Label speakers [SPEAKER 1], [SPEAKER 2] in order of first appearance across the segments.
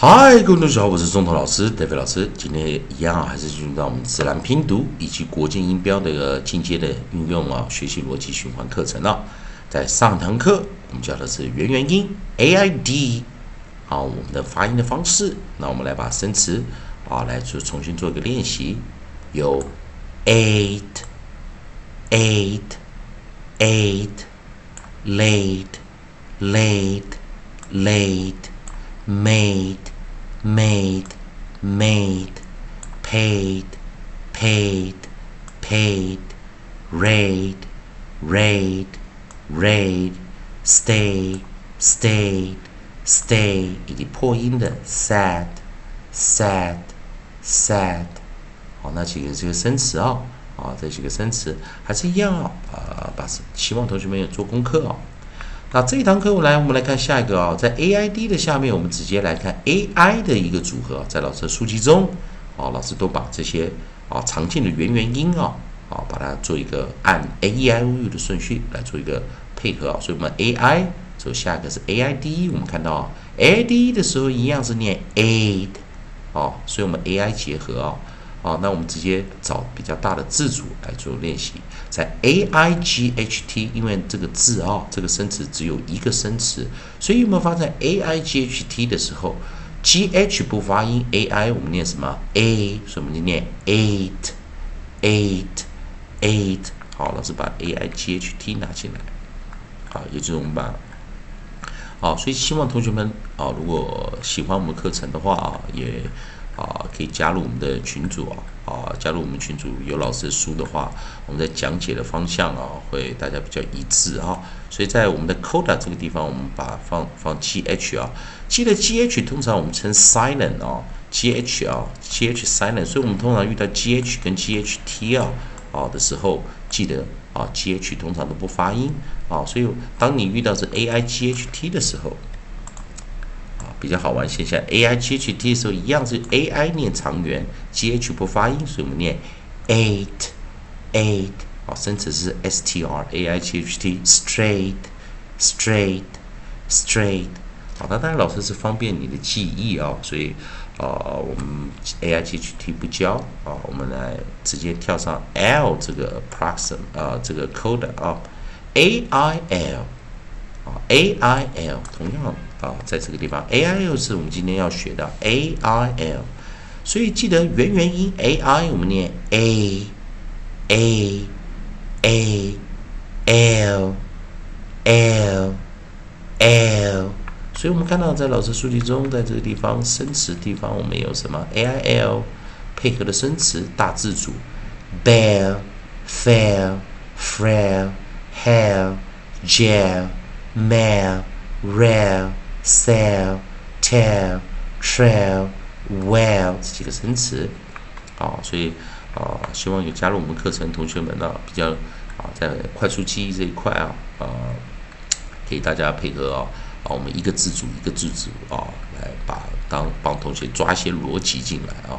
[SPEAKER 1] 嗨，各位同学好，我是中头老师戴飞老师。今天一样啊，还是进入到我们自然拼读以及国际音标的一个进阶的运用啊，学习逻辑循环课程啊。在上堂课我们教的是元元音 A I D，好，我们的发音的方式。那我们来把生词啊来做重新做一个练习，有 eight eight eight late late late made made, made, paid, paid, paid, raid, raid, raid, stay, stayed, stay，以及破音的 sad, sad, sad。好，那几个这个生词啊，啊，这几个生词还是一样啊，啊，把希望同学们也做功课啊。那这一堂课我来，我们来看下一个啊，在 A I D 的下面，我们直接来看 A I 的一个组合，在老师的书籍中，啊，老师都把这些啊常见的元元音啊，啊，把它做一个按 A E I O U 的顺序来做一个配合啊，所以我们 A I 走下一个是 A I D，我们看到 A I D 的时候一样是念 aid，哦，所以我们 A I 结合啊。好，那我们直接找比较大的字组来做练习。在 a i g h t，因为这个字啊，这个生词只有一个生词，所以有没有发现 a i g h t 的时候，g h 不发音，a i 我们念什么？a，所以我们就念 eight，eight，eight。好，老师把 a i g h t 拿进来。好，也就是我们把，好，所以希望同学们啊，如果喜欢我们课程的话啊，也。啊，可以加入我们的群组啊！啊，加入我们群组有老师的书的话，我们在讲解的方向啊，会大家比较一致啊。所以在我们的 coda 这个地方，我们把放放 gh 啊，记得 gh 通常我们称 silent 啊，gh 啊，gh silent。所以我们通常遇到 gh 跟 ght 啊啊的时候，记得啊，gh 通常都不发音啊。所以当你遇到是 aight 的时候，比较好玩现象，a i g h t 的时候一样是 a i 念长元，g h 不发音，所以我们念 eight eight。哦，生词是 s t r a i g h t straight straight straight。好，那当然老师是方便你的记忆啊，所以啊，我们 a i g h t 不教啊，我们来直接跳上 l 这个 proxim 啊，这个 code 啊，a i l 啊 a i l 同样。啊，在这个地方，a i l 是我们今天要学的 a i l，所以记得元元音 a i，我们念 a a a l l l，所以我们看到在老师书籍中，在这个地方生词地方，我们有什么？A i l 配合的生词大字组，bell fail frail hail gel mail rail Sell, tell, trail, well 这几个生词，啊，所以啊，希望有加入我们课程同学们呢，比较啊，在快速记忆这一块啊，啊，给大家配合啊，啊，我们一个字组一个字组啊，来把当帮同学抓一些逻辑进来啊，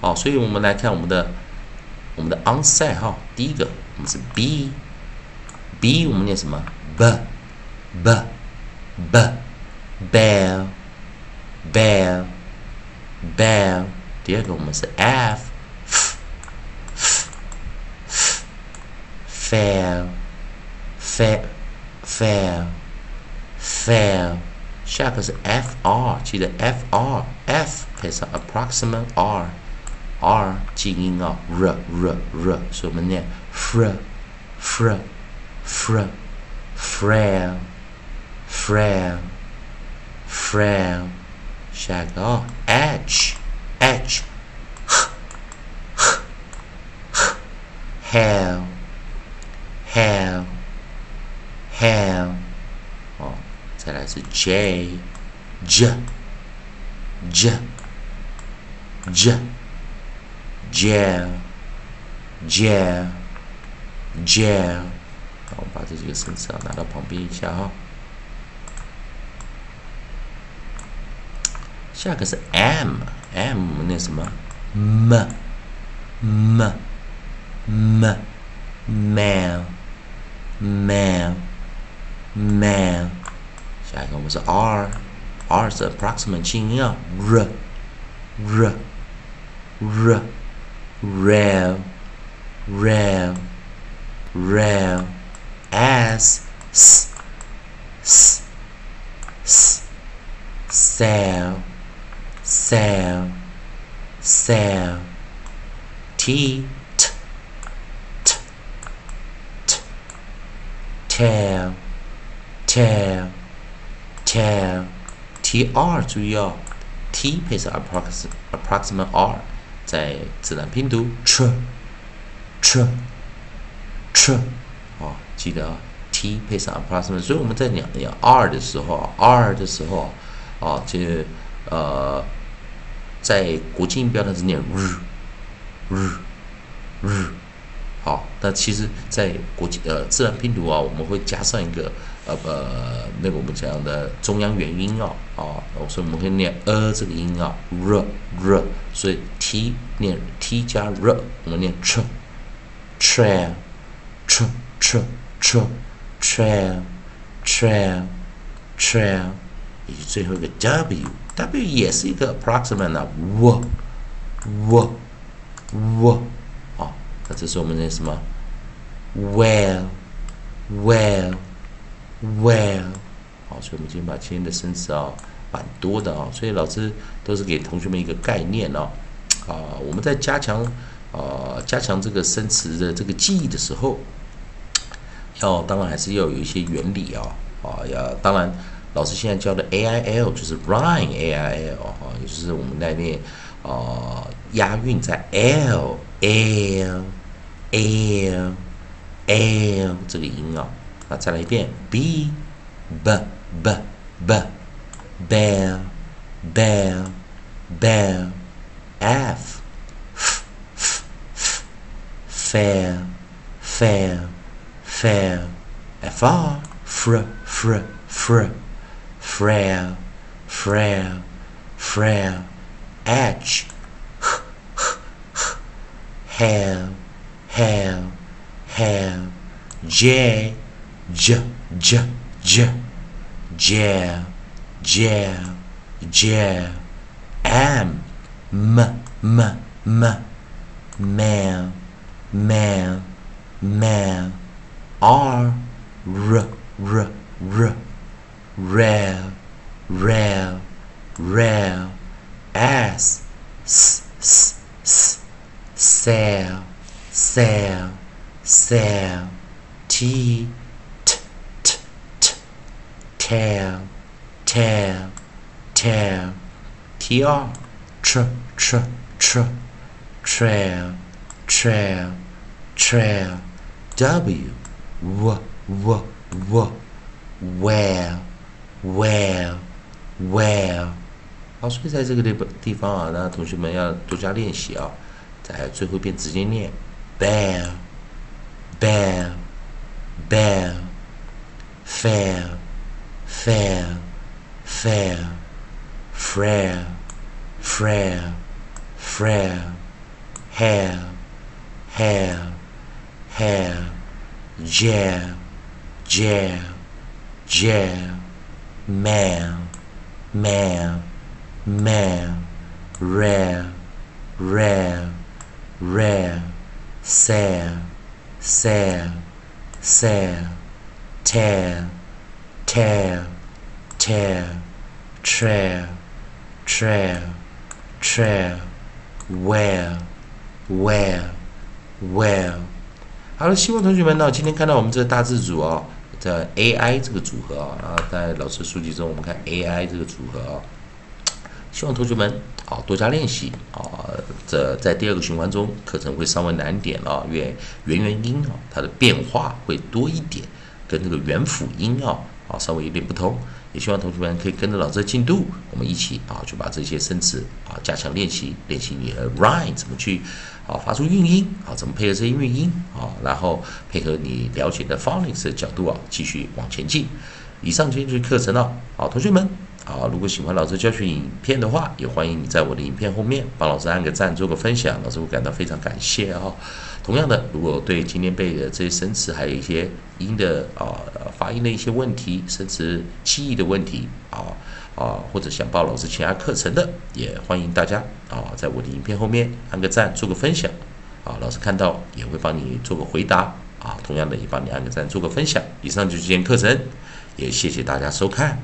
[SPEAKER 1] 好，所以我们来看我们的我们的 onset 哈，第一个我们是 b，b 我们念什么？be，be，be bell 第二个我们是 f fail fail fail fail 下个是 fr 记得 fr f 配上 approximate r r 静音啊 r r r 所以我们念 fr fr fr frail frail frail，下一个哦，edge，edge，hell，hell，hell，哦，再来是 j，j，j，j，j，j，好，我把这几个声词啊拿到旁边一下哈。下个是 m，m 那什么，m，m，m，man，man，man，下一个我们是 r，r R 是 approximate 清音啊，r r r rail rail rail s s s s sail sail sail t t t t tail tail tail t r 注意哦，t 配上 approximate approximate r，在自然拼读 ch ch ch 哦，记得啊，t 配上 approximate，所以我们在讲讲 r 的时候，r 的时候啊，这呃，在国际音标它是念 r r r 好，但其实，在国际呃自然拼读啊，我们会加上一个。呃呃，那个我们讲的中央元音啊啊，所以我们可以念呃这个音啊，r r，所以 t 念 t 加 r，我们念 ch，trail，ch ch ch，trail，trail，trail，以及最后一个 w W 也是一个 approximate 啊，w w w，好，那这是我们的什么？well，well。Well，好，所以我们今天把今天的生词啊，蛮多的啊，所以老师都是给同学们一个概念哦，啊，我们在加强啊加强这个生词的这个记忆的时候，要当然还是要有一些原理啊，啊，要当然老师现在教的 A I L 就是 Rhyme A I L 啊，也就是我们在念啊押韵在 L L L L 这个音啊。那再来一遍，b b b b bear bear bear f f f fair fair fair fr fr fr fr frail frail frail edge. Hair hair hair. J j j j. J j j. M m m m. Man man man r r r r rail rail rail s s s s. Sail sail sail t t, t, t, tail, tail, tail, tr, tr, tr, tr, trail, trail, trail, w, w, w, w, whale, whale, whale。好，所以在这个地地方啊，那同学们要多加练习啊。在最后一遍直接念，bear, bear, bear, fair。fair, fair, frail, frail, frail, hair, hair, hair, jail, jail, jail, man, man, man, rare, rare, rare, sail, sail, sail, tail, tail, tail, trail, trail, trail, well, well, well。好了，希望同学们呢，今天看到我们这个大字组哦，在 AI 这个组合啊，然后在老师书籍中，我们看 AI 这个组合啊，希望同学们啊多加练习啊。这在第二个循环中，课程会稍微难点啊，因为元元音啊，它的变化会多一点，跟这个元辅音啊。啊，稍微有点不同，也希望同学们可以跟着老师的进度，我们一起啊，就把这些生词啊加强练习，练习你的 rhyme 怎么去啊发出韵音啊，怎么配合这些韵音啊，然后配合你了解的 phonics 的角度啊，继续往前进。以上就是课程了，好，同学们啊，如果喜欢老师教学影片的话，也欢迎你在我的影片后面帮老师按个赞，做个分享，老师会感到非常感谢啊。同样的，如果对今天背的这些生词，还有一些音的啊发音的一些问题，甚至记忆的问题啊啊，或者想报老师其他课程的，也欢迎大家啊，在我的影片后面按个赞，做个分享啊，老师看到也会帮你做个回答啊，同样的也帮你按个赞，做个分享。以上就是今天课程，也谢谢大家收看。